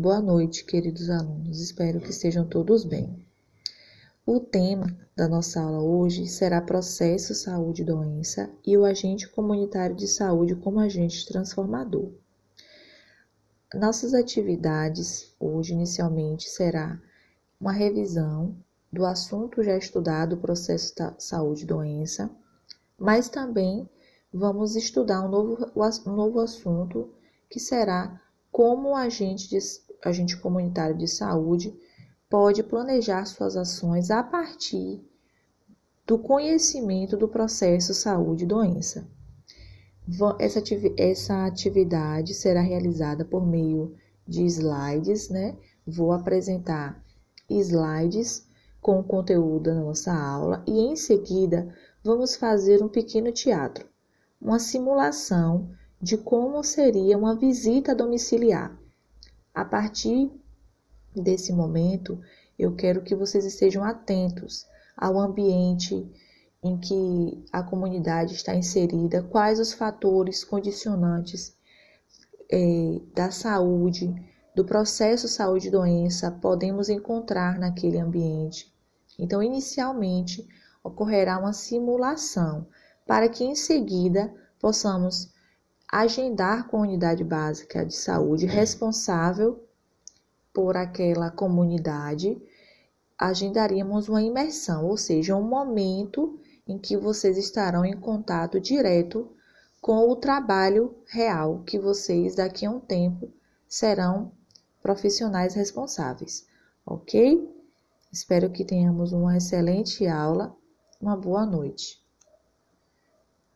Boa noite, queridos alunos. Espero que estejam todos bem. O tema da nossa aula hoje será processo saúde doença e o agente comunitário de saúde como agente transformador. Nossas atividades hoje inicialmente será uma revisão do assunto já estudado, processo saúde doença, mas também vamos estudar um novo, um novo assunto que será como o agente, de, agente comunitário de saúde pode planejar suas ações a partir do conhecimento do processo saúde doença. Essa, essa atividade será realizada por meio de slides, né? Vou apresentar slides com o conteúdo da nossa aula e em seguida vamos fazer um pequeno teatro, uma simulação de como seria uma visita domiciliar. A partir desse momento, eu quero que vocês estejam atentos ao ambiente em que a comunidade está inserida, quais os fatores condicionantes é, da saúde, do processo saúde-doença podemos encontrar naquele ambiente. Então, inicialmente, ocorrerá uma simulação para que em seguida possamos agendar com a unidade básica de saúde responsável por aquela comunidade, agendaríamos uma imersão, ou seja, um momento em que vocês estarão em contato direto com o trabalho real que vocês daqui a um tempo serão profissionais responsáveis, ok? Espero que tenhamos uma excelente aula. Uma boa noite.